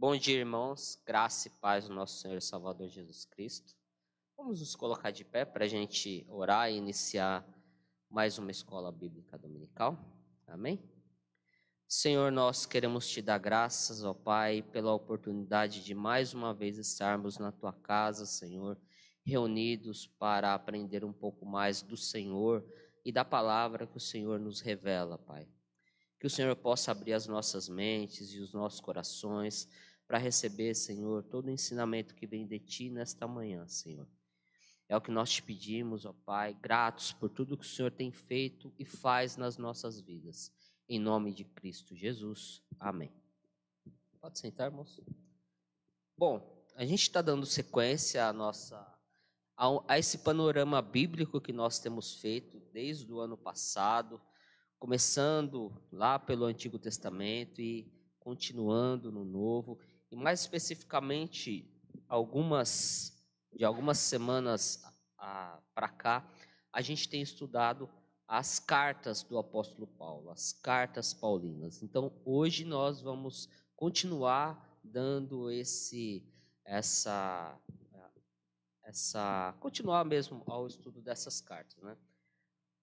Bom dia, irmãos. Graça e paz do nosso Senhor e Salvador Jesus Cristo. Vamos nos colocar de pé para a gente orar e iniciar mais uma escola bíblica dominical. Amém? Senhor, nós queremos te dar graças, ó Pai, pela oportunidade de mais uma vez estarmos na tua casa, Senhor, reunidos para aprender um pouco mais do Senhor e da palavra que o Senhor nos revela, Pai. Que o Senhor possa abrir as nossas mentes e os nossos corações para receber, Senhor, todo o ensinamento que vem de Ti nesta manhã, Senhor. É o que nós te pedimos, ó Pai, gratos por tudo que o Senhor tem feito e faz nas nossas vidas. Em nome de Cristo Jesus. Amém. Pode sentar, moço. Bom, a gente está dando sequência à nossa, a esse panorama bíblico que nós temos feito desde o ano passado começando lá pelo Antigo Testamento e continuando no Novo, e mais especificamente algumas de algumas semanas para cá, a gente tem estudado as cartas do apóstolo Paulo, as cartas paulinas. Então, hoje nós vamos continuar dando esse essa essa continuar mesmo ao estudo dessas cartas, né?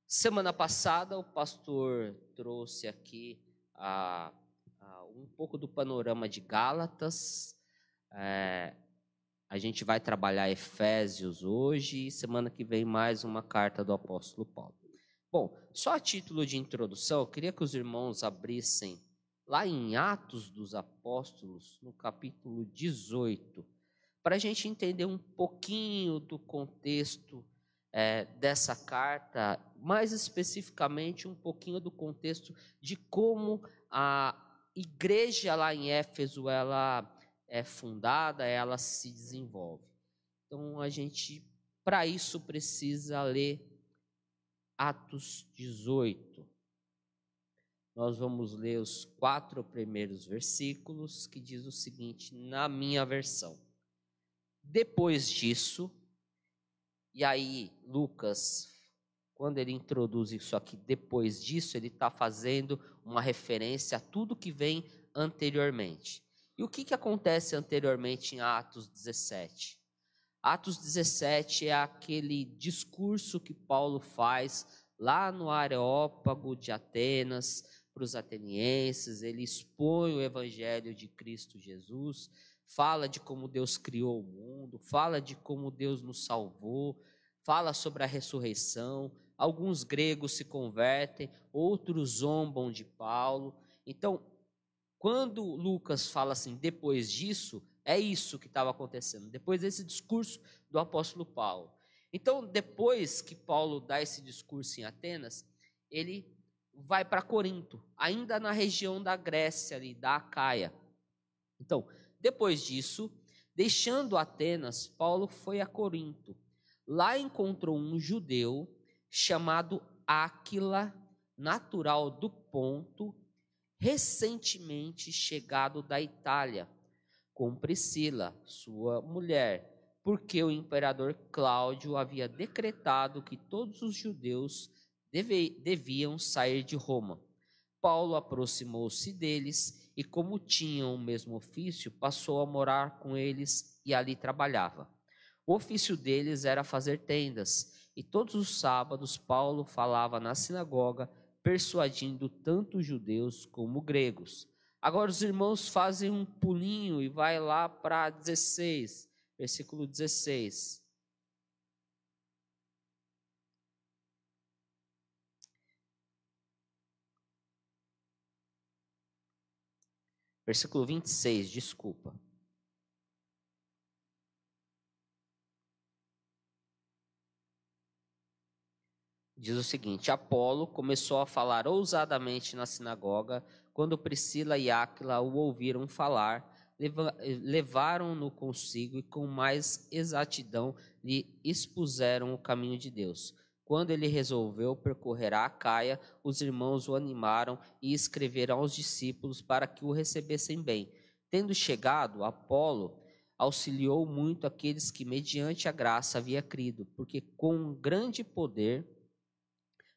Semana passada, o pastor trouxe aqui a, um pouco do panorama de Gálatas. É, a gente vai trabalhar Efésios hoje e semana que vem mais uma carta do apóstolo Paulo. Bom, só a título de introdução, eu queria que os irmãos abrissem lá em Atos dos Apóstolos, no capítulo 18, para a gente entender um pouquinho do contexto é, dessa carta, mais especificamente um pouquinho do contexto de como a igreja lá em Éfeso ela é fundada, ela se desenvolve. Então a gente, para isso, precisa ler Atos 18. Nós vamos ler os quatro primeiros versículos que diz o seguinte na minha versão. Depois disso, e aí, Lucas, quando ele introduz isso aqui, depois disso, ele está fazendo uma referência a tudo que vem anteriormente. E o que, que acontece anteriormente em Atos 17? Atos 17 é aquele discurso que Paulo faz lá no Areópago de Atenas para os atenienses, ele expõe o evangelho de Cristo Jesus, fala de como Deus criou o mundo, fala de como Deus nos salvou, fala sobre a ressurreição. Alguns gregos se convertem, outros zombam de Paulo. Então, quando Lucas fala assim, depois disso, é isso que estava acontecendo, depois desse discurso do apóstolo Paulo. Então, depois que Paulo dá esse discurso em Atenas, ele vai para Corinto, ainda na região da Grécia ali, da Acaia. Então, depois disso, deixando Atenas, Paulo foi a Corinto. Lá encontrou um judeu chamado Áquila, natural do Ponto, recentemente chegado da Itália, com Priscila, sua mulher, porque o imperador Cláudio havia decretado que todos os judeus deviam sair de Roma. Paulo aproximou-se deles e, como tinham o mesmo ofício, passou a morar com eles e ali trabalhava. O ofício deles era fazer tendas, e todos os sábados Paulo falava na sinagoga, persuadindo tanto judeus como gregos. Agora os irmãos fazem um pulinho e vai lá para 16, versículo 16. Versículo 26, desculpa. Diz o seguinte: Apolo começou a falar ousadamente na sinagoga quando Priscila e Áquila o ouviram falar, levaram-no consigo e com mais exatidão lhe expuseram o caminho de Deus. Quando ele resolveu percorrer a Acaia, os irmãos o animaram e escreveram aos discípulos para que o recebessem bem. Tendo chegado, Apolo auxiliou muito aqueles que, mediante a graça, havia crido, porque com grande poder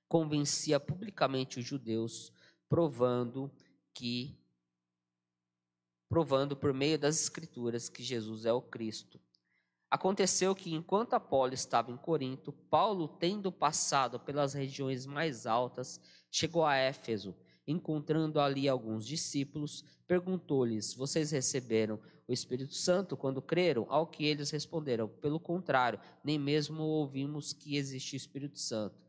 convencia publicamente os judeus, provando que provando por meio das Escrituras que Jesus é o Cristo. Aconteceu que, enquanto Apolo estava em Corinto, Paulo, tendo passado pelas regiões mais altas, chegou a Éfeso. Encontrando ali alguns discípulos, perguntou-lhes: Vocês receberam o Espírito Santo quando creram? Ao que eles responderam: Pelo contrário, nem mesmo ouvimos que existe o Espírito Santo.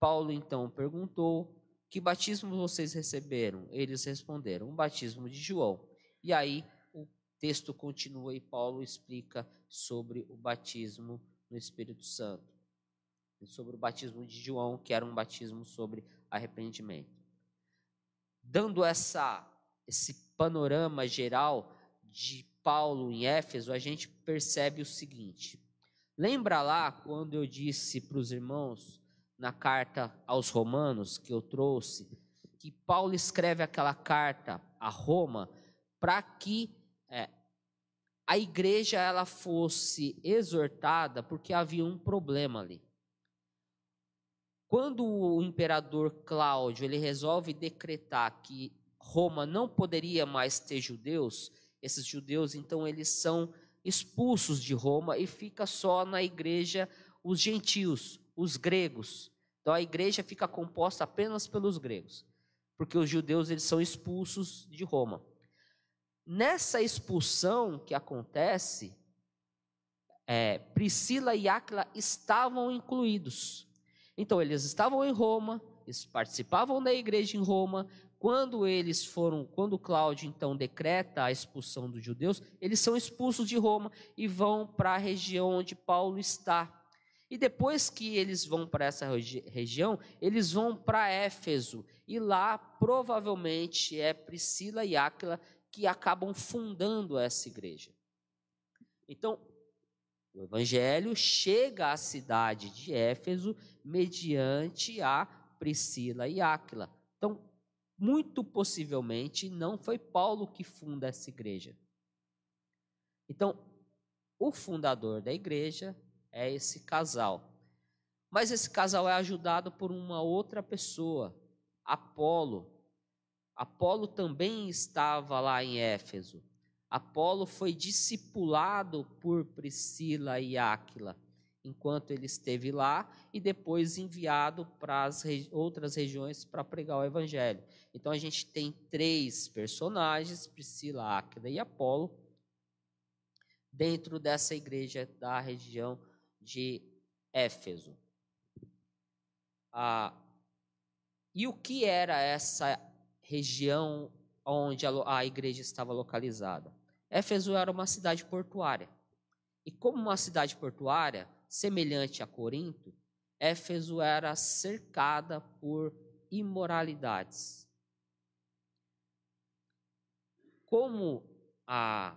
Paulo então perguntou: Que batismo vocês receberam? Eles responderam: O batismo de João. E aí o texto continua e Paulo explica sobre o batismo no Espírito Santo. Sobre o batismo de João, que era um batismo sobre arrependimento. Dando essa, esse panorama geral de Paulo em Éfeso, a gente percebe o seguinte. Lembra lá quando eu disse para os irmãos na carta aos Romanos que eu trouxe, que Paulo escreve aquela carta a Roma para que é, a igreja ela fosse exortada, porque havia um problema ali. Quando o imperador Cláudio ele resolve decretar que Roma não poderia mais ter judeus, esses judeus então eles são expulsos de Roma e fica só na igreja os gentios, os gregos. Então a igreja fica composta apenas pelos gregos, porque os judeus eles são expulsos de Roma. Nessa expulsão que acontece, é, Priscila e Áquila estavam incluídos. Então, eles estavam em Roma, eles participavam da igreja em Roma. Quando eles foram, quando Cláudio então decreta a expulsão dos judeus, eles são expulsos de Roma e vão para a região onde Paulo está. E depois que eles vão para essa regi região, eles vão para Éfeso. E lá, provavelmente, é Priscila e Áquila que acabam fundando essa igreja. Então, o evangelho chega à cidade de Éfeso mediante a Priscila e Áquila. Então, muito possivelmente não foi Paulo que funda essa igreja. Então, o fundador da igreja é esse casal. Mas esse casal é ajudado por uma outra pessoa, Apolo, Apolo também estava lá em Éfeso. Apolo foi discipulado por Priscila e Áquila enquanto ele esteve lá e depois enviado para as outras regiões para pregar o evangelho. Então a gente tem três personagens, Priscila, Áquila e Apolo, dentro dessa igreja da região de Éfeso. Ah, e o que era essa região onde a, igreja estava localizada. Éfeso era uma cidade portuária. E como uma cidade portuária, semelhante a Corinto, Éfeso era cercada por imoralidades. Como a,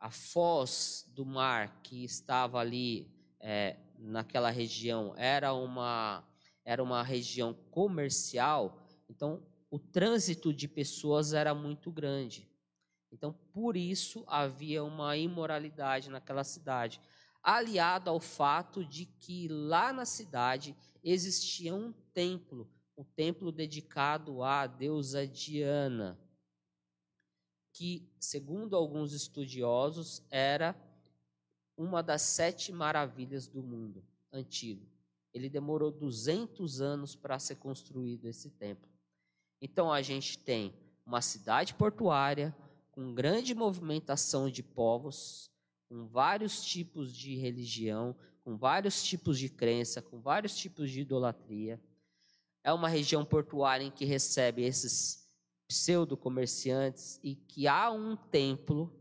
a foz do mar que estava ali é, naquela região era uma, era uma região comercial, então o trânsito de pessoas era muito grande. Então, por isso havia uma imoralidade naquela cidade, aliado ao fato de que lá na cidade existia um templo, um templo dedicado à deusa Diana, que, segundo alguns estudiosos, era uma das sete maravilhas do mundo antigo. Ele demorou 200 anos para ser construído esse templo. Então a gente tem uma cidade portuária com grande movimentação de povos, com vários tipos de religião, com vários tipos de crença, com vários tipos de idolatria. É uma região portuária em que recebe esses pseudo-comerciantes e que há um templo.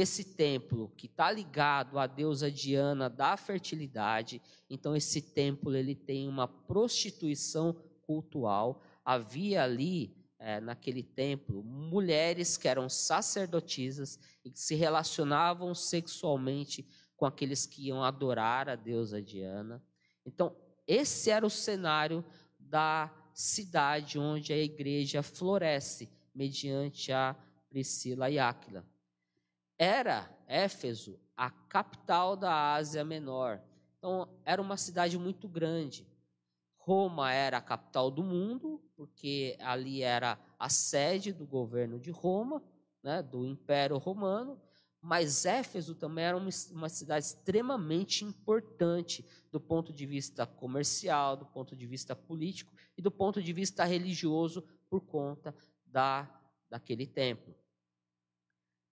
Esse templo que está ligado à deusa Diana da fertilidade, então esse templo ele tem uma prostituição cultural, havia ali, é, naquele templo, mulheres que eram sacerdotisas e que se relacionavam sexualmente com aqueles que iam adorar a deusa Diana. Então, esse era o cenário da cidade onde a igreja floresce, mediante a Priscila e Áquila. Era Éfeso a capital da Ásia Menor. Então, era uma cidade muito grande. Roma era a capital do mundo, porque ali era a sede do governo de Roma, né, do Império Romano, mas Éfeso também era uma, uma cidade extremamente importante do ponto de vista comercial, do ponto de vista político e do ponto de vista religioso por conta da, daquele templo.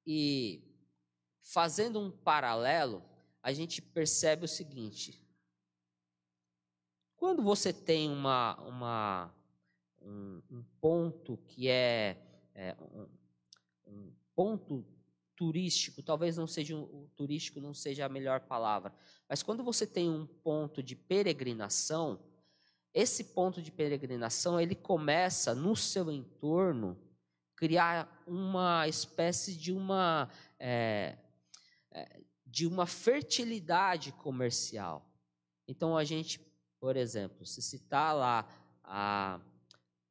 E fazendo um paralelo, a gente percebe o seguinte: quando você tem uma, uma, um, um ponto que é, é um, um, ponto turístico, talvez não seja o turístico não seja a melhor palavra, mas quando você tem um ponto de peregrinação, esse ponto de peregrinação ele começa no seu entorno criar uma espécie de uma é, de uma fertilidade comercial. Então a gente, por exemplo, se citar lá a,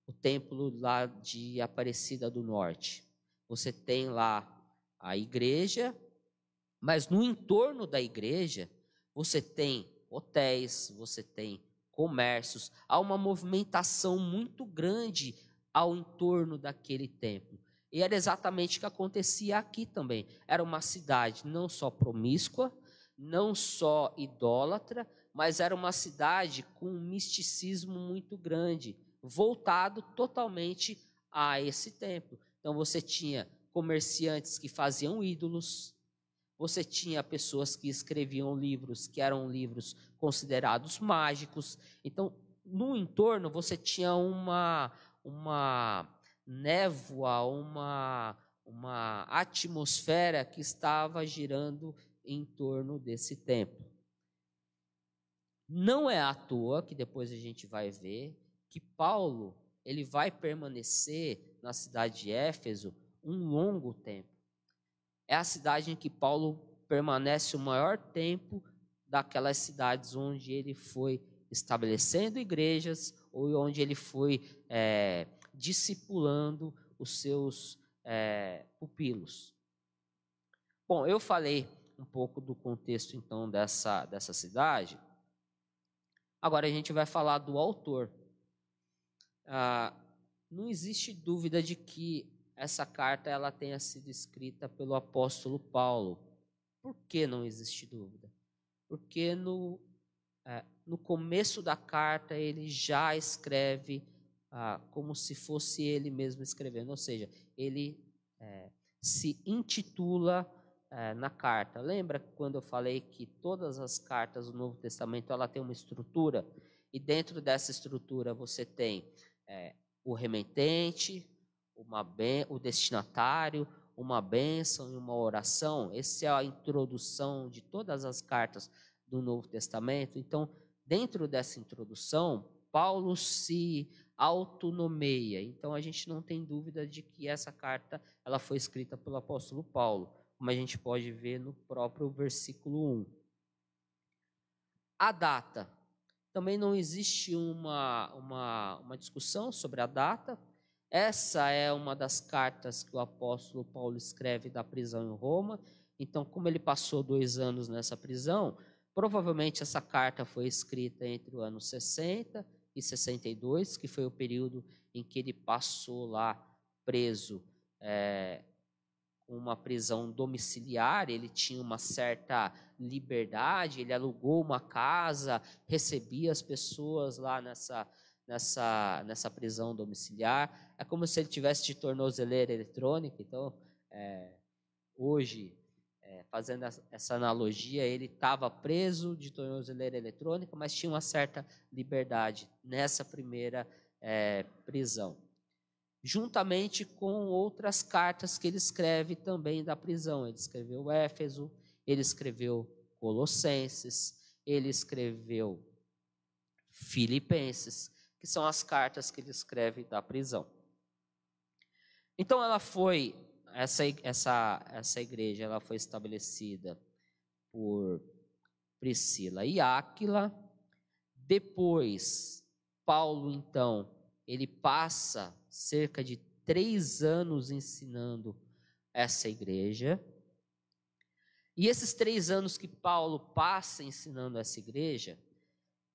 o templo lá de Aparecida do Norte, você tem lá a igreja, mas no entorno da igreja você tem hotéis, você tem comércios, há uma movimentação muito grande ao entorno daquele templo. E era exatamente o que acontecia aqui também. Era uma cidade não só promíscua, não só idólatra, mas era uma cidade com um misticismo muito grande, voltado totalmente a esse templo. Então você tinha comerciantes que faziam ídolos, você tinha pessoas que escreviam livros que eram livros considerados mágicos. Então, no entorno você tinha uma uma névoa, uma uma atmosfera que estava girando em torno desse templo. Não é à toa que depois a gente vai ver que Paulo ele vai permanecer na cidade de Éfeso um longo tempo. É a cidade em que Paulo permanece o maior tempo daquelas cidades onde ele foi estabelecendo igrejas ou onde ele foi é, discipulando os seus é, pupilos. Bom, eu falei um pouco do contexto então dessa, dessa cidade. Agora a gente vai falar do autor. Ah, não existe dúvida de que essa carta ela tenha sido escrita pelo apóstolo Paulo. Por que não existe dúvida? Porque no, é, no começo da carta ele já escreve ah, como se fosse ele mesmo escrevendo, ou seja, ele é, se intitula é, na carta. Lembra quando eu falei que todas as cartas do Novo Testamento ela tem uma estrutura e dentro dessa estrutura você tem é, o remetente, ben, o destinatário, uma bênção e uma oração. Essa é a introdução de todas as cartas do Novo Testamento. Então, dentro dessa introdução, Paulo se autonomeia. Então, a gente não tem dúvida de que essa carta ela foi escrita pelo apóstolo Paulo, como a gente pode ver no próprio versículo 1. A data. Também não existe uma, uma, uma discussão sobre a data, essa é uma das cartas que o apóstolo Paulo escreve da prisão em Roma. Então, como ele passou dois anos nessa prisão, provavelmente essa carta foi escrita entre o ano 60 e 62, que foi o período em que ele passou lá preso, é, uma prisão domiciliar. Ele tinha uma certa liberdade, ele alugou uma casa, recebia as pessoas lá nessa nessa, nessa prisão domiciliar. É como se ele tivesse de tornozeleira eletrônica. Então, é, hoje, é, fazendo essa analogia, ele estava preso de tornozeleira eletrônica, mas tinha uma certa liberdade nessa primeira é, prisão. Juntamente com outras cartas que ele escreve também da prisão. Ele escreveu Éfeso, ele escreveu Colossenses, ele escreveu Filipenses que são as cartas que ele escreve da prisão. Então ela foi essa essa essa igreja ela foi estabelecida por Priscila e Áquila. Depois Paulo então ele passa cerca de três anos ensinando essa igreja. E esses três anos que Paulo passa ensinando essa igreja,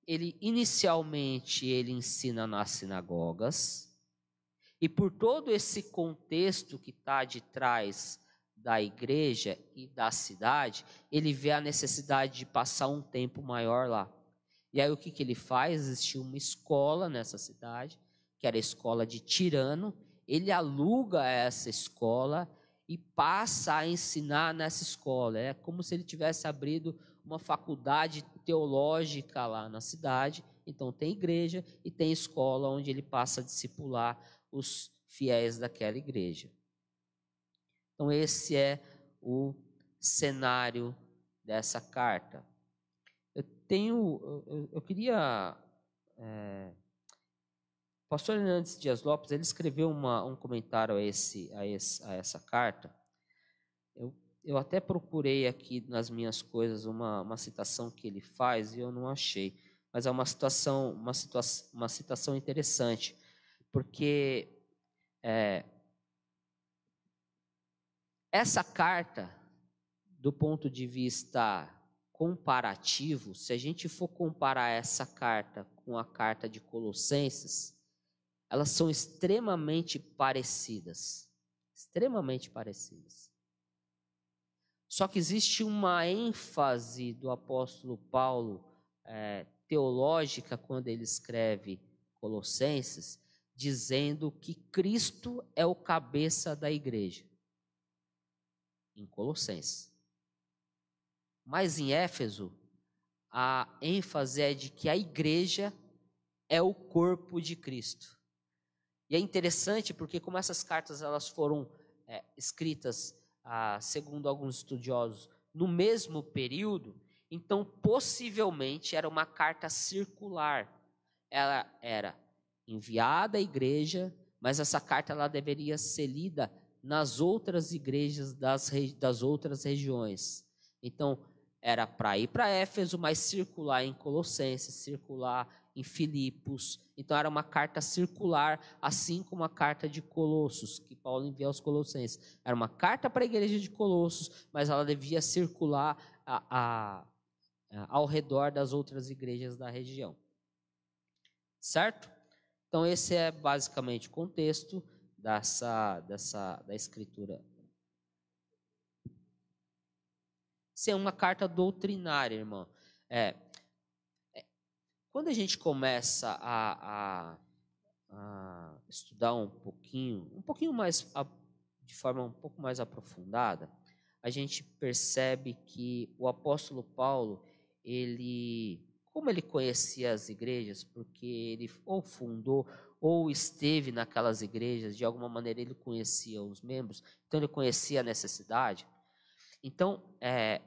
ele inicialmente ele ensina nas sinagogas, E por todo esse contexto que está de trás da igreja e da cidade, ele vê a necessidade de passar um tempo maior lá. E aí o que, que ele faz? Existia uma escola nessa cidade, que era a escola de Tirano. Ele aluga essa escola e passa a ensinar nessa escola. É como se ele tivesse abrido uma faculdade teológica lá na cidade. Então tem igreja e tem escola onde ele passa a discipular os fiéis daquela igreja. Então, esse é o cenário dessa carta. Eu tenho, eu, eu queria. É, o pastor Hernandes Dias Lopes ele escreveu uma, um comentário a, esse, a, esse, a essa carta. Eu, eu até procurei aqui nas minhas coisas uma, uma citação que ele faz e eu não achei. Mas é uma situação, uma, situação, uma citação interessante porque é, essa carta, do ponto de vista comparativo, se a gente for comparar essa carta com a carta de Colossenses, elas são extremamente parecidas. Extremamente parecidas. Só que existe uma ênfase do apóstolo Paulo é, teológica quando ele escreve Colossenses, dizendo que Cristo é o cabeça da igreja. Em Colossenses. Mas em Éfeso, a ênfase é de que a igreja é o corpo de Cristo. E é interessante porque como essas cartas elas foram é, escritas, ah, segundo alguns estudiosos, no mesmo período, então possivelmente era uma carta circular. Ela era enviada à igreja, mas essa carta ela deveria ser lida nas outras igrejas das, das outras regiões. Então, era para ir para Éfeso, mas circular em Colossenses, circular em Filipos. Então, era uma carta circular, assim como a carta de Colossos, que Paulo envia aos Colossenses. Era uma carta para a igreja de Colossos, mas ela devia circular a, a, a, ao redor das outras igrejas da região. Certo? Então, esse é basicamente o contexto dessa, dessa, da escritura. Isso é uma carta doutrinária, irmão. É, é, quando a gente começa a, a, a, estudar um pouquinho, um pouquinho mais, a, de forma um pouco mais aprofundada, a gente percebe que o apóstolo Paulo, ele como ele conhecia as igrejas? Porque ele ou fundou ou esteve naquelas igrejas, de alguma maneira ele conhecia os membros, então ele conhecia a necessidade. Então, é,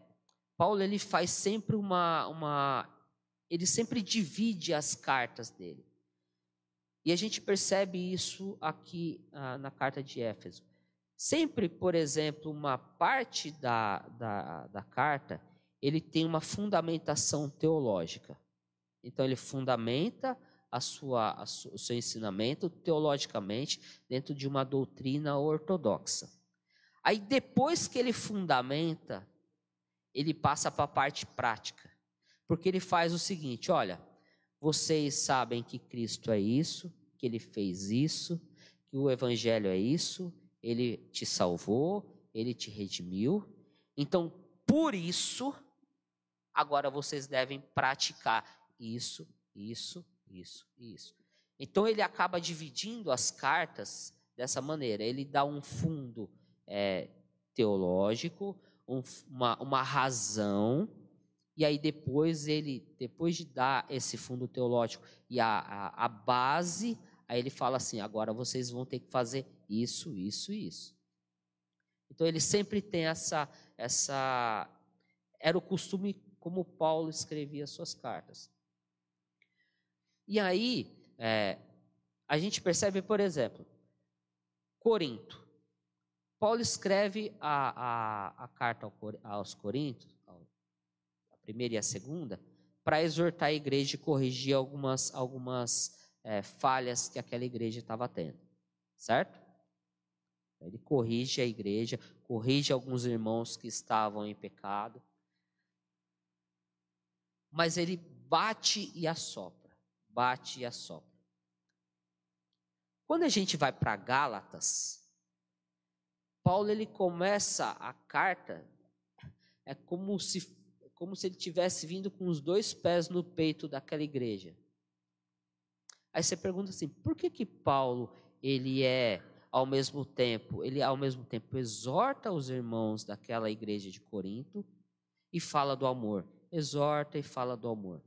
Paulo ele faz sempre uma, uma. Ele sempre divide as cartas dele. E a gente percebe isso aqui ah, na carta de Éfeso. Sempre, por exemplo, uma parte da, da, da carta ele tem uma fundamentação teológica. Então, ele fundamenta a sua, a o seu ensinamento teologicamente dentro de uma doutrina ortodoxa. Aí, depois que ele fundamenta, ele passa para a parte prática. Porque ele faz o seguinte: olha, vocês sabem que Cristo é isso, que ele fez isso, que o Evangelho é isso, ele te salvou, ele te redimiu. Então, por isso, agora vocês devem praticar isso, isso, isso isso. Então ele acaba dividindo as cartas dessa maneira. Ele dá um fundo é, teológico, um, uma, uma razão, e aí depois ele, depois de dar esse fundo teológico e a, a, a base, aí ele fala assim: agora vocês vão ter que fazer isso, isso isso. Então ele sempre tem essa, essa era o costume como Paulo escrevia suas cartas. E aí, é, a gente percebe, por exemplo, Corinto. Paulo escreve a, a, a carta aos Coríntios, a primeira e a segunda, para exortar a igreja e corrigir algumas, algumas é, falhas que aquela igreja estava tendo. Certo? Ele corrige a igreja, corrige alguns irmãos que estavam em pecado mas ele bate e assopra, bate e assopra. Quando a gente vai para Gálatas, Paulo ele começa a carta é como se como se ele tivesse vindo com os dois pés no peito daquela igreja. Aí você pergunta assim, por que que Paulo ele é ao mesmo tempo, ele ao mesmo tempo exorta os irmãos daquela igreja de Corinto e fala do amor, exorta e fala do amor.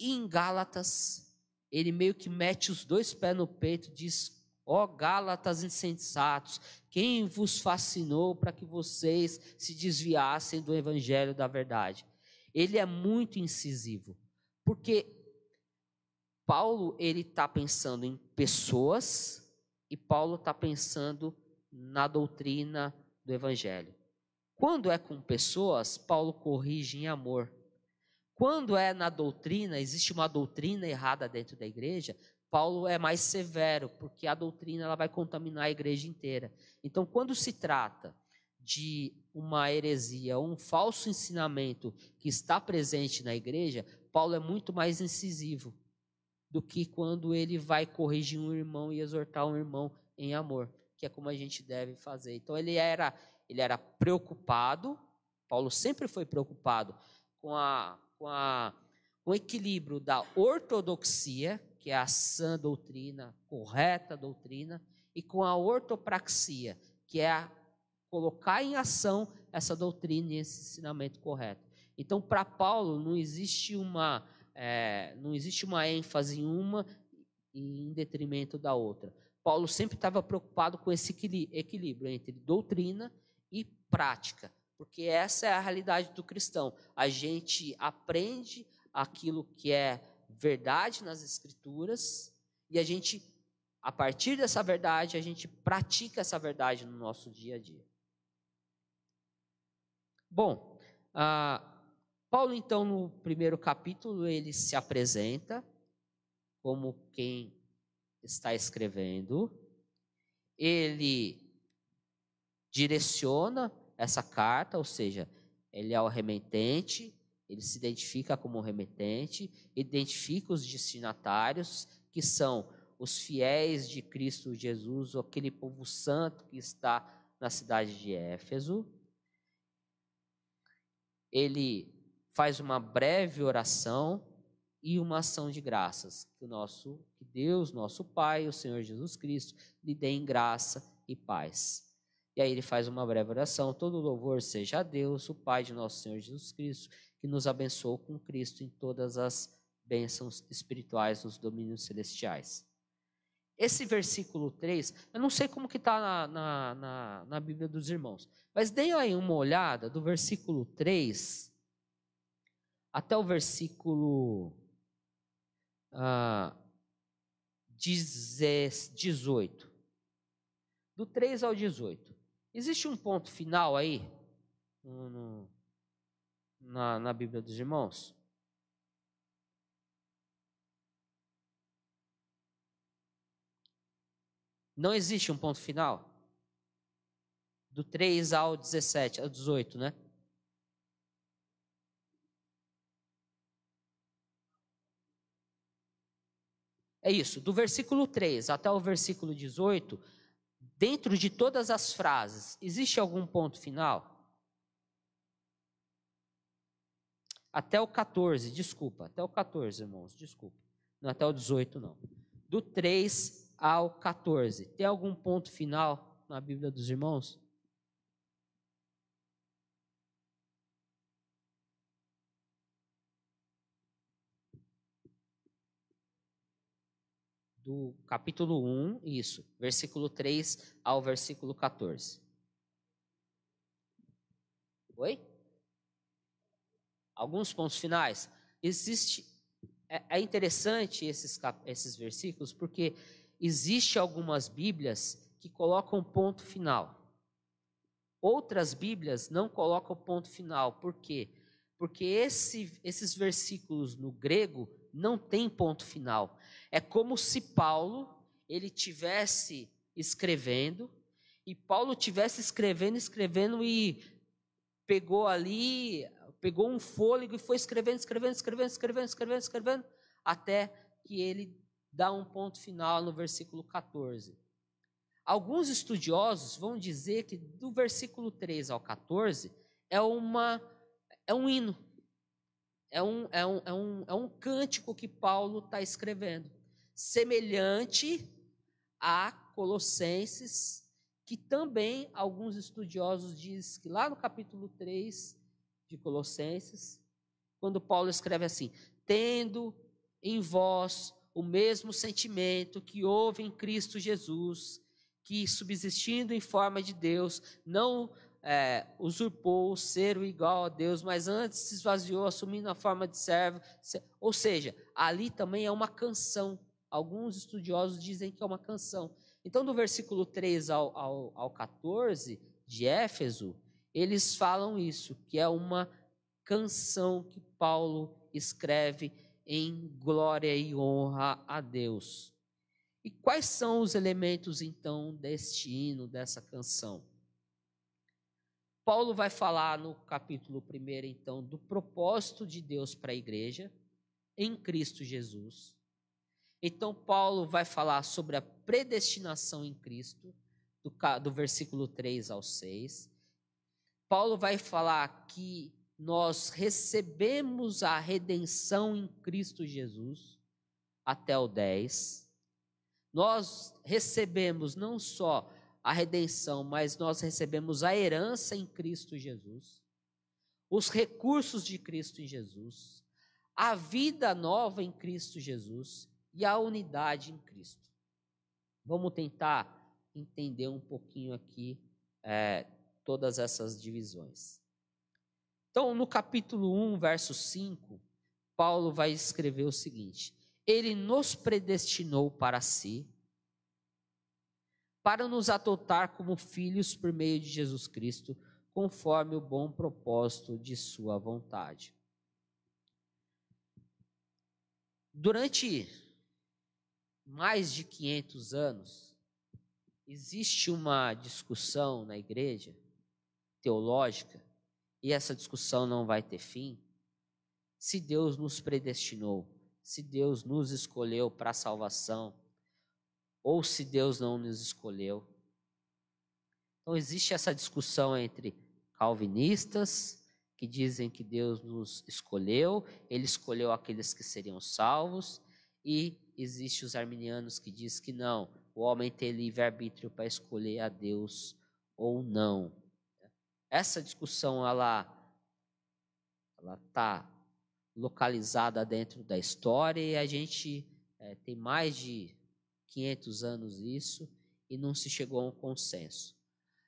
E em Gálatas, ele meio que mete os dois pés no peito diz: Ó oh, Gálatas insensatos, quem vos fascinou para que vocês se desviassem do evangelho da verdade? Ele é muito incisivo, porque Paulo ele está pensando em pessoas e Paulo está pensando na doutrina do Evangelho. Quando é com pessoas, Paulo corrige em amor. Quando é na doutrina, existe uma doutrina errada dentro da igreja, Paulo é mais severo, porque a doutrina ela vai contaminar a igreja inteira. Então, quando se trata de uma heresia, um falso ensinamento que está presente na igreja, Paulo é muito mais incisivo do que quando ele vai corrigir um irmão e exortar um irmão em amor, que é como a gente deve fazer. Então ele era, ele era preocupado, Paulo sempre foi preocupado com, a, com, a, com o equilíbrio da ortodoxia, que é a sã doutrina, correta doutrina, e com a ortopraxia, que é a colocar em ação essa doutrina e esse ensinamento correto. Então, para Paulo, não existe uma é, não existe uma ênfase em uma em detrimento da outra. Paulo sempre estava preocupado com esse equilíbrio entre doutrina e prática, porque essa é a realidade do cristão. A gente aprende aquilo que é verdade nas escrituras e a gente, a partir dessa verdade, a gente pratica essa verdade no nosso dia a dia. Bom, ah, Paulo, então, no primeiro capítulo, ele se apresenta como quem está escrevendo, ele direciona essa carta, ou seja, ele é o remetente, ele se identifica como remetente, identifica os destinatários, que são os fiéis de Cristo Jesus, aquele povo santo que está na cidade de Éfeso. Ele faz uma breve oração e uma ação de graças. Que o nosso, que Deus, nosso Pai, o Senhor Jesus Cristo, lhe dê em graça e paz. E aí ele faz uma breve oração. Todo louvor seja a Deus, o Pai de nosso Senhor Jesus Cristo, que nos abençoou com Cristo em todas as bênçãos espirituais nos domínios celestiais. Esse versículo 3, eu não sei como que está na, na, na, na Bíblia dos irmãos, mas deem aí uma olhada do versículo 3 até o versículo ah, 18. Do 3 ao 18. Existe um ponto final aí no, no, na, na Bíblia dos Irmãos? Não existe um ponto final? Do 3 ao 17, ao 18, né? É isso, do versículo 3 até o versículo 18, dentro de todas as frases, existe algum ponto final? Até o 14, desculpa, até o 14, irmãos, desculpa. Não até o 18, não. Do 3 ao 14. Tem algum ponto final na Bíblia dos irmãos? Do capítulo 1, isso, versículo 3 ao versículo 14. Oi? Alguns pontos finais. Existe é, é interessante esses, esses versículos porque existe algumas Bíblias que colocam ponto final. Outras Bíblias não colocam ponto final. Por quê? Porque esse, esses versículos no grego não tem ponto final. É como se Paulo ele tivesse escrevendo e Paulo tivesse escrevendo, escrevendo e pegou ali, pegou um fôlego e foi escrevendo, escrevendo, escrevendo, escrevendo, escrevendo, escrevendo, até que ele dá um ponto final no versículo 14. Alguns estudiosos vão dizer que do versículo 3 ao 14 é, uma, é um hino, é um, é um, é um, é um cântico que Paulo está escrevendo, semelhante a Colossenses, que também alguns estudiosos dizem que lá no capítulo 3 de Colossenses, quando Paulo escreve assim: tendo em vós o mesmo sentimento que houve em Cristo Jesus, que subsistindo em forma de Deus, não é, usurpou o ser igual a Deus, mas antes se esvaziou, assumindo a forma de servo. Ou seja, ali também é uma canção. Alguns estudiosos dizem que é uma canção. Então, do versículo 3 ao, ao, ao 14 de Éfeso, eles falam isso, que é uma canção que Paulo escreve em glória e honra a Deus. E quais são os elementos, então, deste hino, dessa canção? Paulo vai falar no capítulo 1, então, do propósito de Deus para a igreja em Cristo Jesus. Então, Paulo vai falar sobre a predestinação em Cristo, do, do versículo 3 ao 6. Paulo vai falar que nós recebemos a redenção em Cristo Jesus, até o 10. Nós recebemos não só a redenção, mas nós recebemos a herança em Cristo Jesus, os recursos de Cristo em Jesus, a vida nova em Cristo Jesus e a unidade em Cristo. Vamos tentar entender um pouquinho aqui é, todas essas divisões. Então, no capítulo 1, verso 5, Paulo vai escrever o seguinte: Ele nos predestinou para si para nos adotar como filhos por meio de Jesus Cristo, conforme o bom propósito de Sua vontade. Durante mais de 500 anos, existe uma discussão na igreja teológica, e essa discussão não vai ter fim, se Deus nos predestinou, se Deus nos escolheu para a salvação, ou se Deus não nos escolheu. Então existe essa discussão entre calvinistas que dizem que Deus nos escolheu, ele escolheu aqueles que seriam salvos, e existe os arminianos que dizem que não, o homem tem livre arbítrio para escolher a Deus ou não. Essa discussão ela ela está localizada dentro da história e a gente é, tem mais de 500 anos isso e não se chegou a um consenso.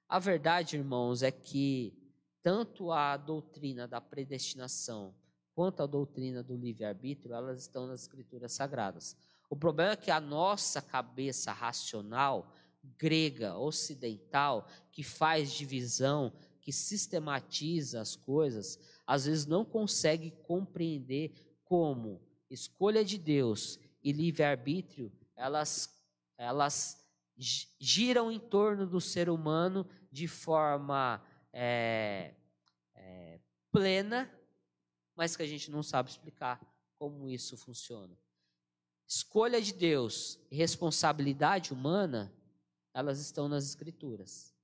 A verdade, irmãos, é que tanto a doutrina da predestinação quanto a doutrina do livre-arbítrio, elas estão nas escrituras sagradas. O problema é que a nossa cabeça racional, grega, ocidental, que faz divisão, que sistematiza as coisas, às vezes não consegue compreender como escolha de Deus e livre-arbítrio elas, elas giram em torno do ser humano de forma é, é, plena, mas que a gente não sabe explicar como isso funciona. Escolha de Deus e responsabilidade humana, elas estão nas Escrituras.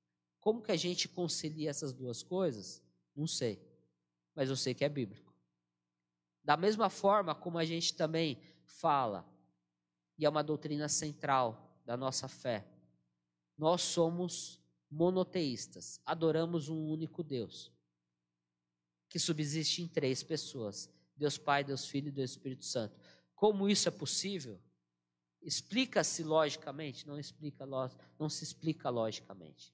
Como que a gente concilia essas duas coisas? Não sei, mas eu sei que é bíblico. Da mesma forma como a gente também fala e é uma doutrina central da nossa fé. Nós somos monoteístas, adoramos um único Deus, que subsiste em três pessoas: Deus Pai, Deus Filho e Deus Espírito Santo. Como isso é possível? Explica-se logicamente? Não explica, não se explica logicamente.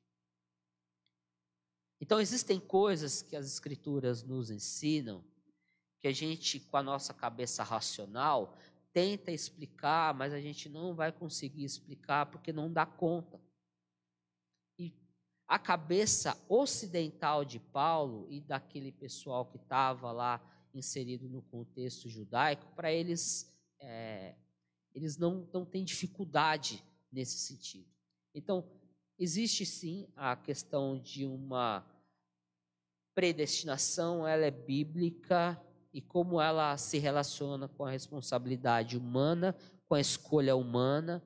Então existem coisas que as escrituras nos ensinam que a gente com a nossa cabeça racional tenta explicar, mas a gente não vai conseguir explicar porque não dá conta. E a cabeça ocidental de Paulo e daquele pessoal que estava lá inserido no contexto judaico, para eles, é, eles não, não têm dificuldade nesse sentido. Então, existe sim a questão de uma predestinação, ela é bíblica, e como ela se relaciona com a responsabilidade humana, com a escolha humana,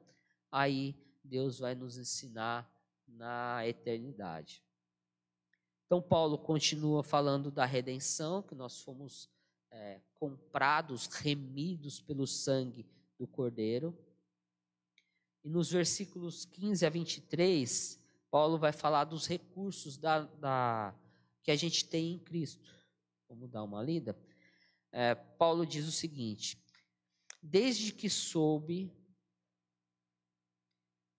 aí Deus vai nos ensinar na eternidade. Então, Paulo continua falando da redenção, que nós fomos é, comprados, remidos pelo sangue do Cordeiro. E nos versículos 15 a 23, Paulo vai falar dos recursos da, da que a gente tem em Cristo. Vamos dar uma lida? É, Paulo diz o seguinte: Desde que soube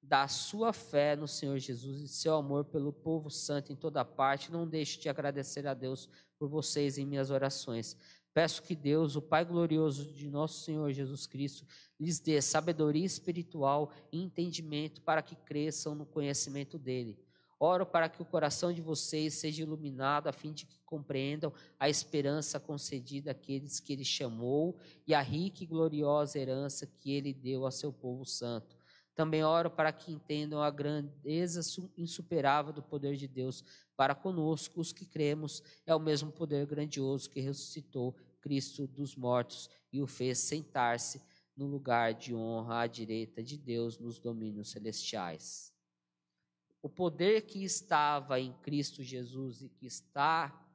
da sua fé no Senhor Jesus e seu amor pelo povo santo em toda parte, não deixe de agradecer a Deus por vocês em minhas orações. Peço que Deus, o Pai glorioso de nosso Senhor Jesus Cristo, lhes dê sabedoria espiritual e entendimento para que cresçam no conhecimento dele. Oro para que o coração de vocês seja iluminado, a fim de que compreendam a esperança concedida àqueles que ele chamou e a rica e gloriosa herança que ele deu a seu povo santo também oro para que entendam a grandeza insuperável do poder de Deus para conosco, os que cremos, é o mesmo poder grandioso que ressuscitou Cristo dos mortos e o fez sentar-se no lugar de honra à direita de Deus nos domínios celestiais. O poder que estava em Cristo Jesus e que está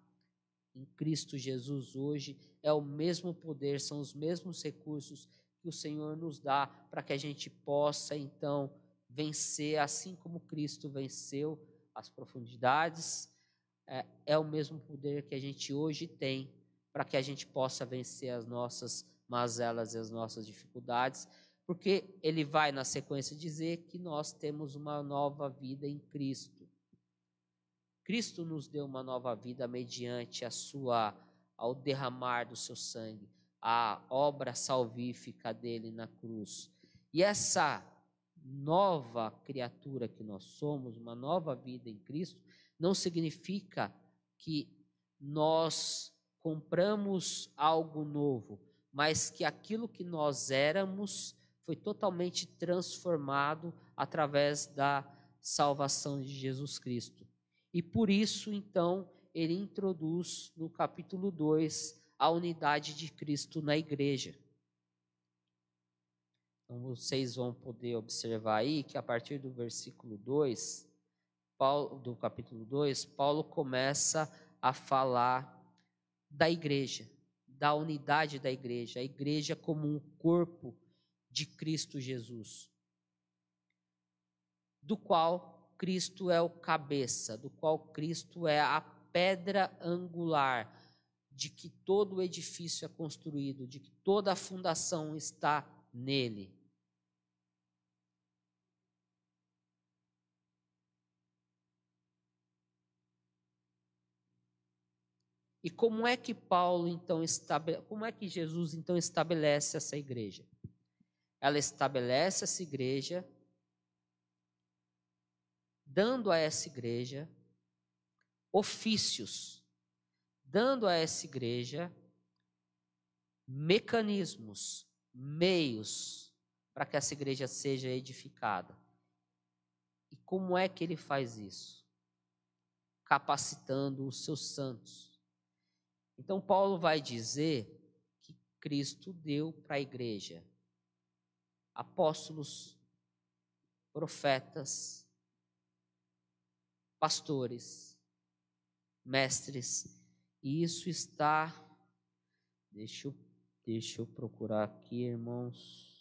em Cristo Jesus hoje é o mesmo poder, são os mesmos recursos que o Senhor nos dá para que a gente possa então vencer, assim como Cristo venceu as profundidades, é, é o mesmo poder que a gente hoje tem para que a gente possa vencer as nossas mazelas e as nossas dificuldades, porque ele vai na sequência dizer que nós temos uma nova vida em Cristo. Cristo nos deu uma nova vida mediante a sua ao derramar do seu sangue a obra salvífica dele na cruz. E essa nova criatura que nós somos, uma nova vida em Cristo, não significa que nós compramos algo novo, mas que aquilo que nós éramos foi totalmente transformado através da salvação de Jesus Cristo. E por isso, então, ele introduz no capítulo 2 a unidade de Cristo na igreja. Então vocês vão poder observar aí que a partir do versículo 2, Paulo, do capítulo 2, Paulo começa a falar da igreja, da unidade da igreja, a igreja como um corpo de Cristo Jesus, do qual Cristo é o cabeça, do qual Cristo é a pedra angular, de que todo o edifício é construído, de que toda a fundação está nele. E como é que Paulo então como é que Jesus então estabelece essa igreja? Ela estabelece essa igreja dando a essa igreja ofícios dando a essa igreja mecanismos, meios para que essa igreja seja edificada. E como é que ele faz isso? Capacitando os seus santos. Então, Paulo vai dizer que Cristo deu para a igreja apóstolos, profetas, pastores, mestres e isso está. Deixa eu, deixa eu procurar aqui, irmãos.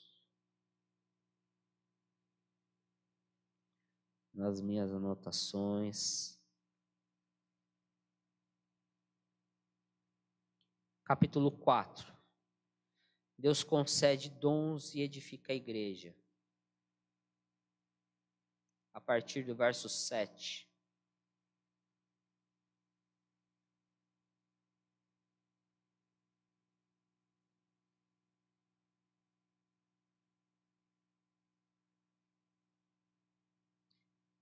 Nas minhas anotações. Capítulo 4. Deus concede dons e edifica a igreja. A partir do verso 7.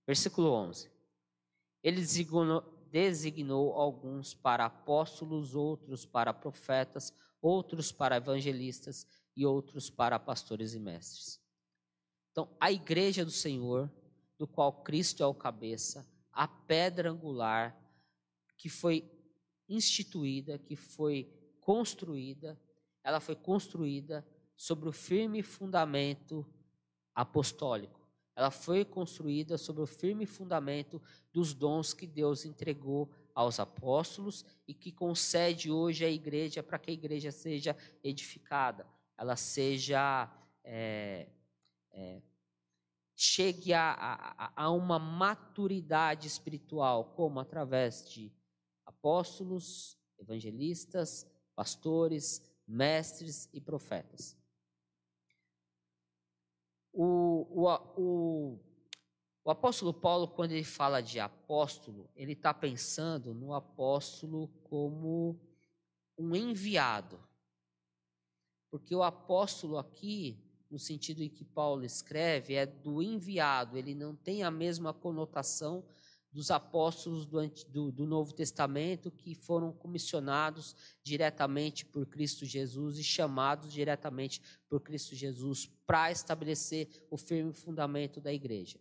Versículo 11. Ele designou, designou alguns para apóstolos, outros para profetas, outros para evangelistas e outros para pastores e mestres. Então, a igreja do Senhor, do qual Cristo é o cabeça, a pedra angular que foi instituída, que foi construída, ela foi construída sobre o firme fundamento apostólico. Ela foi construída sobre o firme fundamento dos dons que Deus entregou aos apóstolos e que concede hoje à igreja para que a igreja seja edificada, ela seja é, é, chegue a, a, a uma maturidade espiritual, como através de apóstolos, evangelistas, pastores, mestres e profetas. O, o, o, o apóstolo Paulo, quando ele fala de apóstolo, ele está pensando no apóstolo como um enviado. Porque o apóstolo aqui, no sentido em que Paulo escreve, é do enviado, ele não tem a mesma conotação dos apóstolos do, do, do, Novo Testamento que foram comissionados diretamente por Cristo Jesus e chamados diretamente por Cristo Jesus para estabelecer o firme fundamento da igreja.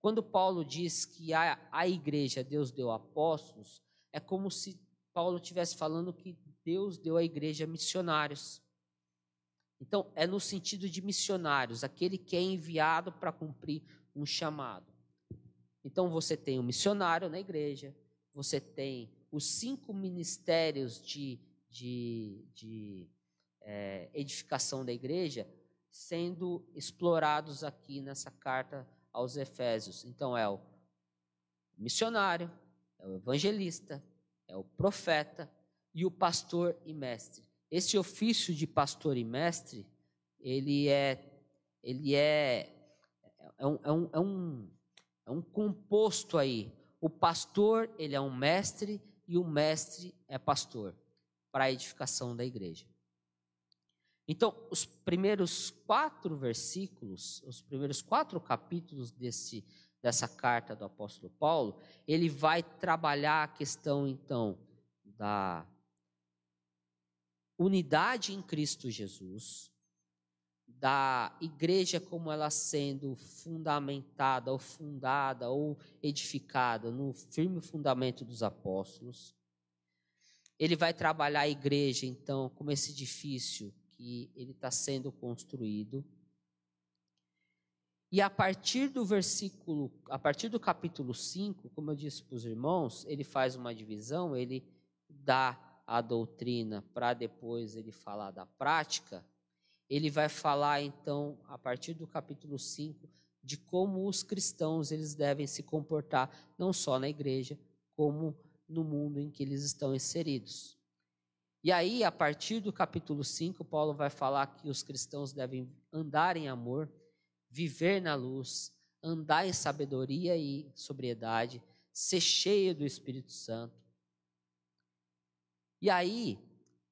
Quando Paulo diz que a, a igreja Deus deu apóstolos, é como se Paulo estivesse falando que Deus deu à igreja missionários. Então, é no sentido de missionários, aquele que é enviado para cumprir um chamado. Então você tem um missionário na igreja, você tem os cinco ministérios de, de, de é, edificação da igreja sendo explorados aqui nessa carta aos Efésios. Então é o missionário, é o evangelista, é o profeta e o pastor e mestre. Esse ofício de pastor e mestre, ele é, ele é, é um, é um, é um é um composto aí. O pastor, ele é um mestre e o mestre é pastor para a edificação da igreja. Então, os primeiros quatro versículos, os primeiros quatro capítulos desse, dessa carta do apóstolo Paulo, ele vai trabalhar a questão, então, da unidade em Cristo Jesus, da igreja como ela sendo fundamentada ou fundada ou edificada no firme fundamento dos apóstolos. Ele vai trabalhar a igreja, então, como esse edifício que ele está sendo construído. E a partir do versículo, a partir do capítulo 5, como eu disse para os irmãos, ele faz uma divisão, ele dá a doutrina para depois ele falar da prática ele vai falar então, a partir do capítulo 5, de como os cristãos eles devem se comportar, não só na igreja, como no mundo em que eles estão inseridos. E aí, a partir do capítulo 5, Paulo vai falar que os cristãos devem andar em amor, viver na luz, andar em sabedoria e sobriedade, ser cheio do Espírito Santo. E aí,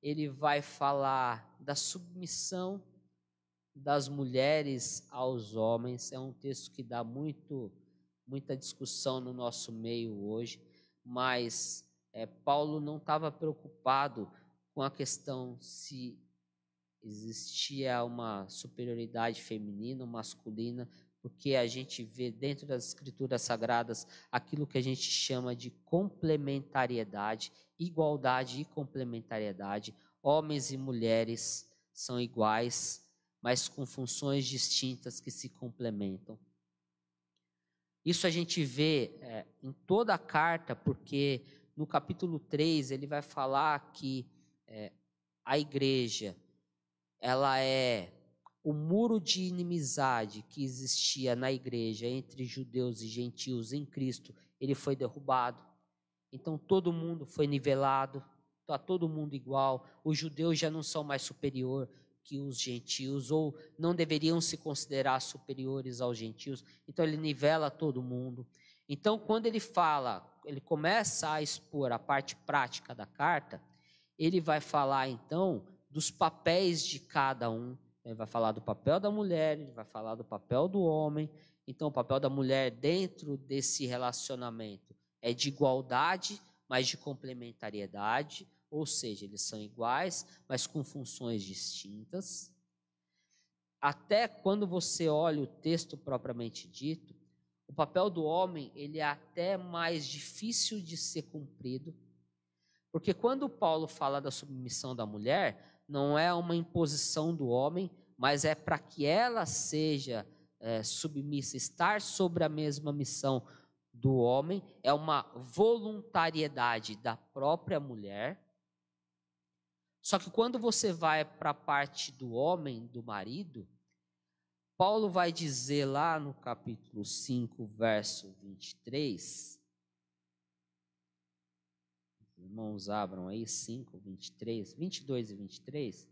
ele vai falar da submissão das mulheres aos homens. É um texto que dá muito, muita discussão no nosso meio hoje, mas é, Paulo não estava preocupado com a questão se existia uma superioridade feminina ou masculina, porque a gente vê dentro das escrituras sagradas aquilo que a gente chama de complementariedade, igualdade e complementariedade. Homens e mulheres são iguais, mas com funções distintas que se complementam. Isso a gente vê é, em toda a carta, porque no capítulo 3 ele vai falar que é, a igreja ela é o muro de inimizade que existia na igreja entre judeus e gentios em Cristo, ele foi derrubado. Então todo mundo foi nivelado, está todo mundo igual. Os judeus já não são mais superior que os gentios, ou não deveriam se considerar superiores aos gentios. Então ele nivela todo mundo. Então, quando ele fala, ele começa a expor a parte prática da carta, ele vai falar então dos papéis de cada um. Ele vai falar do papel da mulher, ele vai falar do papel do homem. Então, o papel da mulher dentro desse relacionamento é de igualdade, mas de complementariedade, ou seja, eles são iguais, mas com funções distintas. Até quando você olha o texto propriamente dito, o papel do homem ele é até mais difícil de ser cumprido, porque quando Paulo fala da submissão da mulher, não é uma imposição do homem, mas é para que ela seja é, submissa, estar sobre a mesma missão do homem, é uma voluntariedade da própria mulher. Só que quando você vai para a parte do homem, do marido, Paulo vai dizer lá no capítulo 5, verso 23. Os irmãos abram aí 5, 23, 22 e 23.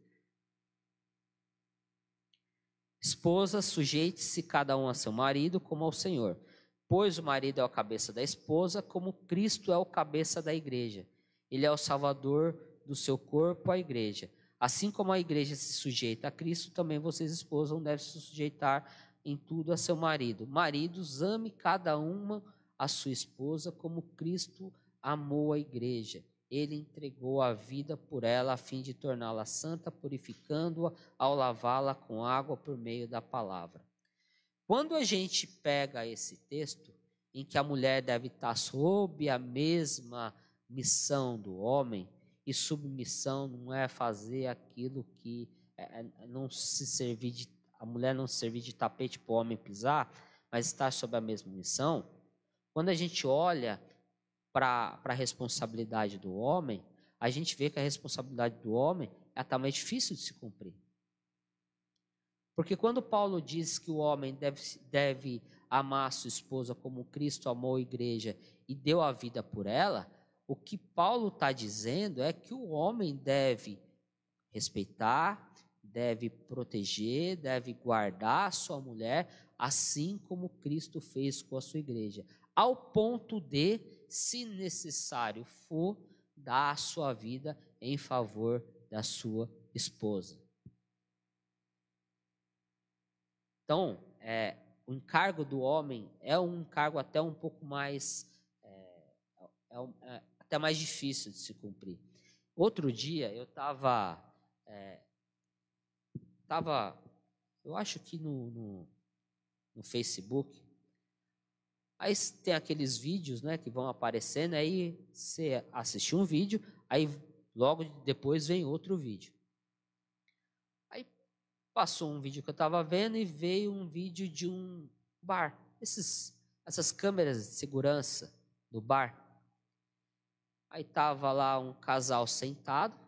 Esposa, sujeite-se cada um a seu marido como ao Senhor, pois o marido é o cabeça da esposa, como Cristo é o cabeça da igreja. Ele é o salvador do seu corpo, a igreja. Assim como a igreja se sujeita a Cristo, também vocês, esposas, devem se sujeitar em tudo a seu marido. Maridos, ame cada uma a sua esposa como Cristo amou a igreja. Ele entregou a vida por ela a fim de torná-la santa, purificando-a ao lavá-la com água por meio da palavra. Quando a gente pega esse texto, em que a mulher deve estar sob a mesma missão do homem, e submissão não é fazer aquilo que é, é não se servir de a mulher não servir de tapete para o homem pisar, mas estar sob a mesma missão. Quando a gente olha para a responsabilidade do homem, a gente vê que a responsabilidade do homem é até mais difícil de se cumprir. Porque quando Paulo diz que o homem deve, deve amar sua esposa como Cristo amou a igreja e deu a vida por ela, o que Paulo está dizendo é que o homem deve respeitar, deve proteger, deve guardar a sua mulher, assim como Cristo fez com a sua igreja, ao ponto de, se necessário for, dar a sua vida em favor da sua esposa. Então, é, o encargo do homem é um encargo até um pouco mais. É, é, é até mais difícil de se cumprir. Outro dia eu estava. É, tava, eu acho que no, no, no, Facebook. Aí tem aqueles vídeos né, que vão aparecendo, aí você assiste um vídeo, aí logo depois vem outro vídeo. Aí passou um vídeo que eu estava vendo e veio um vídeo de um bar. Esses, essas câmeras de segurança do bar. Aí estava lá um casal sentado,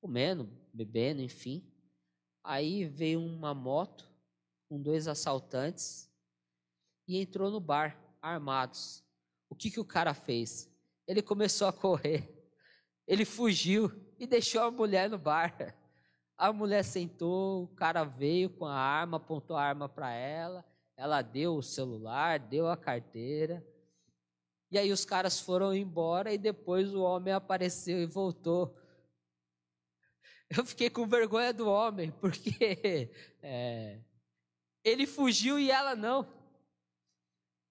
comendo, bebendo, enfim. Aí veio uma moto com dois assaltantes e entrou no bar, armados. O que, que o cara fez? Ele começou a correr. Ele fugiu e deixou a mulher no bar. A mulher sentou, o cara veio com a arma, apontou a arma para ela. Ela deu o celular, deu a carteira. E aí os caras foram embora e depois o homem apareceu e voltou. Eu fiquei com vergonha do homem, porque é, ele fugiu e ela não.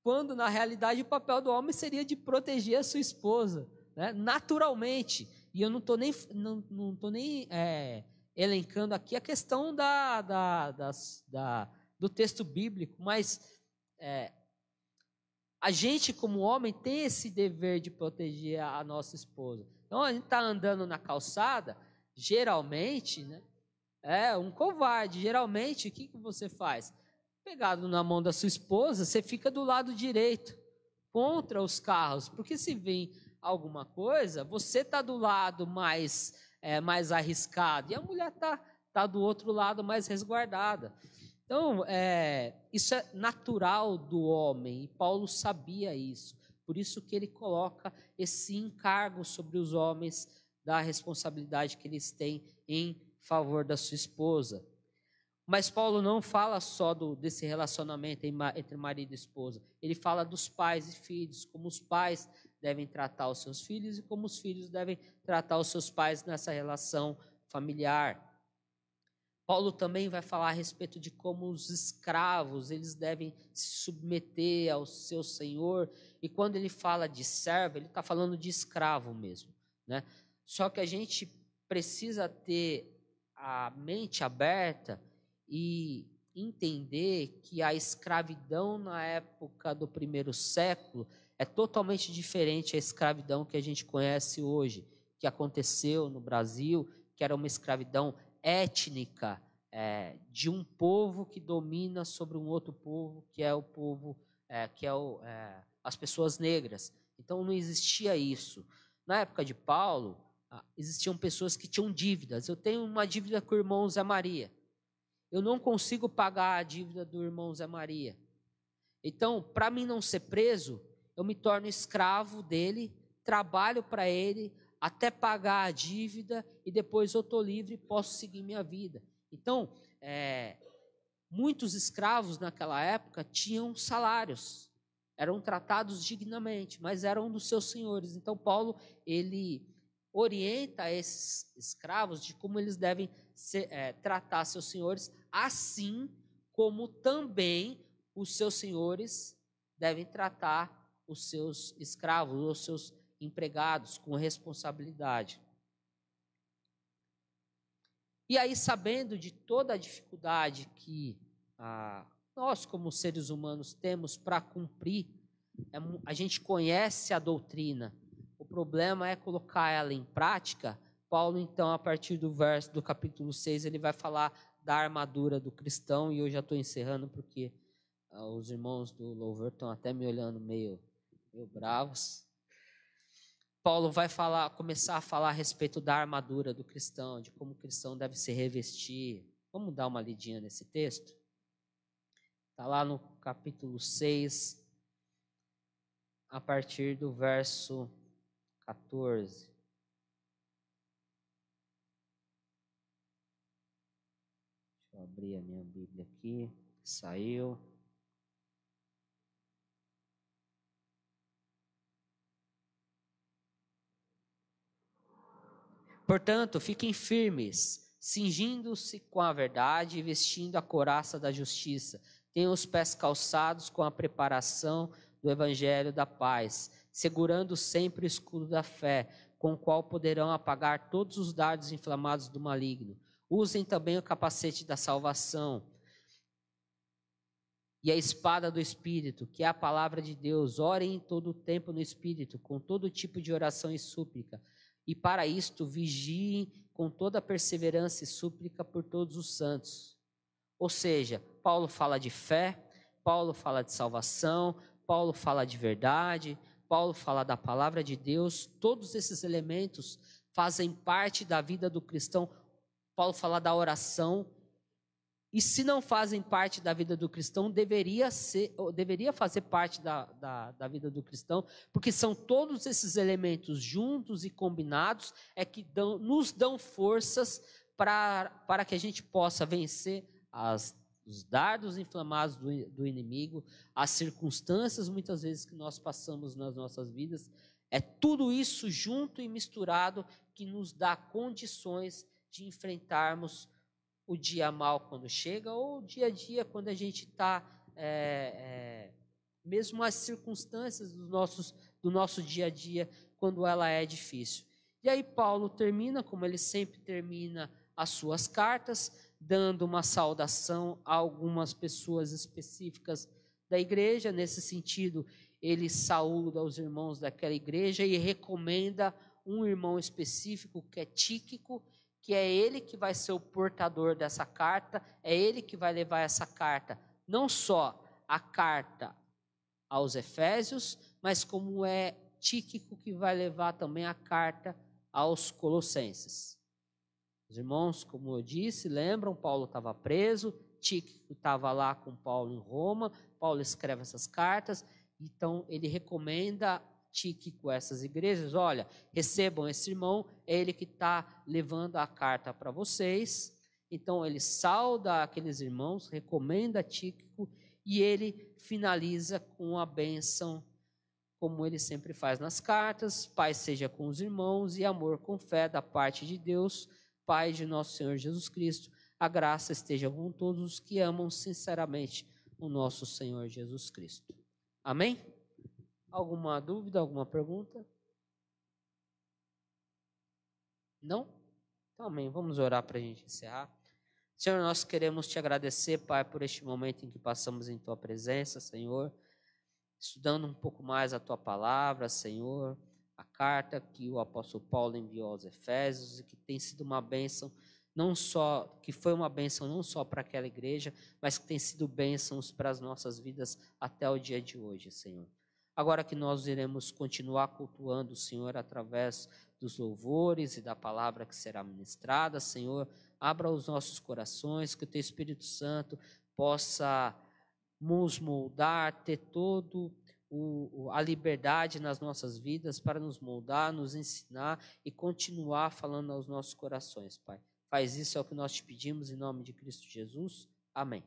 Quando na realidade o papel do homem seria de proteger a sua esposa, né? naturalmente. E eu não estou nem, não, não tô nem é, elencando aqui a questão da, da, das, da, do texto bíblico, mas é, a gente, como homem, tem esse dever de proteger a nossa esposa. Então, a gente está andando na calçada, geralmente, né? É um covarde. Geralmente, o que, que você faz? Pegado na mão da sua esposa, você fica do lado direito, contra os carros. Porque se vem alguma coisa, você está do lado mais, é, mais arriscado e a mulher está tá do outro lado mais resguardada. Então, é, isso é natural do homem, e Paulo sabia isso. Por isso que ele coloca esse encargo sobre os homens da responsabilidade que eles têm em favor da sua esposa. Mas Paulo não fala só do, desse relacionamento entre marido e esposa. Ele fala dos pais e filhos, como os pais devem tratar os seus filhos e como os filhos devem tratar os seus pais nessa relação familiar. Paulo também vai falar a respeito de como os escravos, eles devem se submeter ao seu senhor, e quando ele fala de servo, ele está falando de escravo mesmo, né? Só que a gente precisa ter a mente aberta e entender que a escravidão na época do primeiro século é totalmente diferente da escravidão que a gente conhece hoje, que aconteceu no Brasil, que era uma escravidão étnica, é, de um povo que domina sobre um outro povo, que é o povo, é, que é, o, é, as pessoas negras. Então não existia isso. Na época de Paulo, existiam pessoas que tinham dívidas. Eu tenho uma dívida com o irmão Zé Maria. Eu não consigo pagar a dívida do irmão Zé Maria. Então, para mim não ser preso, eu me torno escravo dele, trabalho para ele até pagar a dívida e depois eu estou livre e posso seguir minha vida. Então, é, muitos escravos naquela época tinham salários, eram tratados dignamente, mas eram dos seus senhores. Então, Paulo ele orienta esses escravos de como eles devem ser, é, tratar seus senhores, assim como também os seus senhores devem tratar os seus escravos, os seus empregados com responsabilidade. E aí, sabendo de toda a dificuldade que ah, nós, como seres humanos, temos para cumprir, é, a gente conhece a doutrina, o problema é colocar ela em prática. Paulo, então, a partir do verso do capítulo 6, ele vai falar da armadura do cristão, e eu já estou encerrando porque ah, os irmãos do louvor estão até me olhando meio meio bravos. Paulo vai falar, começar a falar a respeito da armadura do cristão, de como o cristão deve se revestir. Vamos dar uma lidinha nesse texto? Está lá no capítulo 6, a partir do verso 14. Deixa eu abrir a minha Bíblia aqui. Saiu. Portanto, fiquem firmes, cingindo-se com a verdade e vestindo a coraça da justiça. Tenham os pés calçados com a preparação do evangelho da paz, segurando sempre o escudo da fé, com o qual poderão apagar todos os dardos inflamados do maligno. Usem também o capacete da salvação e a espada do Espírito, que é a palavra de Deus. Orem em todo o tempo no Espírito, com todo tipo de oração e súplica e para isto vigiem com toda perseverança e súplica por todos os santos. Ou seja, Paulo fala de fé, Paulo fala de salvação, Paulo fala de verdade, Paulo fala da palavra de Deus, todos esses elementos fazem parte da vida do cristão. Paulo fala da oração, e se não fazem parte da vida do cristão, deveria, ser, deveria fazer parte da, da, da, vida do cristão, porque são todos esses elementos juntos e combinados é que dão, nos dão forças para, que a gente possa vencer as, os dardos inflamados do, do inimigo, as circunstâncias muitas vezes que nós passamos nas nossas vidas. É tudo isso junto e misturado que nos dá condições de enfrentarmos o dia mal quando chega ou o dia a dia quando a gente está, é, é, mesmo as circunstâncias dos nossos, do nosso dia a dia, quando ela é difícil. E aí Paulo termina, como ele sempre termina as suas cartas, dando uma saudação a algumas pessoas específicas da igreja. Nesse sentido, ele saúda os irmãos daquela igreja e recomenda um irmão específico que é Tíquico, que é ele que vai ser o portador dessa carta, é ele que vai levar essa carta, não só a carta aos Efésios, mas como é Tíquico que vai levar também a carta aos Colossenses. Os irmãos, como eu disse, lembram, Paulo estava preso, Tíquico estava lá com Paulo em Roma, Paulo escreve essas cartas, então ele recomenda Tíquico essas igrejas, olha, recebam esse irmão, é ele que está levando a carta para vocês. Então ele sauda aqueles irmãos, recomenda Tíquico e ele finaliza com a bênção, como ele sempre faz nas cartas: paz seja com os irmãos e amor com fé da parte de Deus, Pai de nosso Senhor Jesus Cristo. A graça esteja com todos os que amam sinceramente o nosso Senhor Jesus Cristo. Amém? Alguma dúvida, alguma pergunta? Não? Então, amém. Vamos orar para a gente encerrar. Senhor, nós queremos te agradecer, Pai, por este momento em que passamos em Tua presença, Senhor, estudando um pouco mais a Tua palavra, Senhor, a carta que o apóstolo Paulo enviou aos Efésios e que tem sido uma bênção não só que foi uma bênção não só para aquela igreja, mas que tem sido bênçãos para as nossas vidas até o dia de hoje, Senhor. Agora que nós iremos continuar cultuando o Senhor através dos louvores e da palavra que será ministrada, Senhor, abra os nossos corações, que o Teu Espírito Santo possa nos moldar, ter todo o, a liberdade nas nossas vidas para nos moldar, nos ensinar e continuar falando aos nossos corações, Pai. Faz isso é o que nós te pedimos em nome de Cristo Jesus. Amém.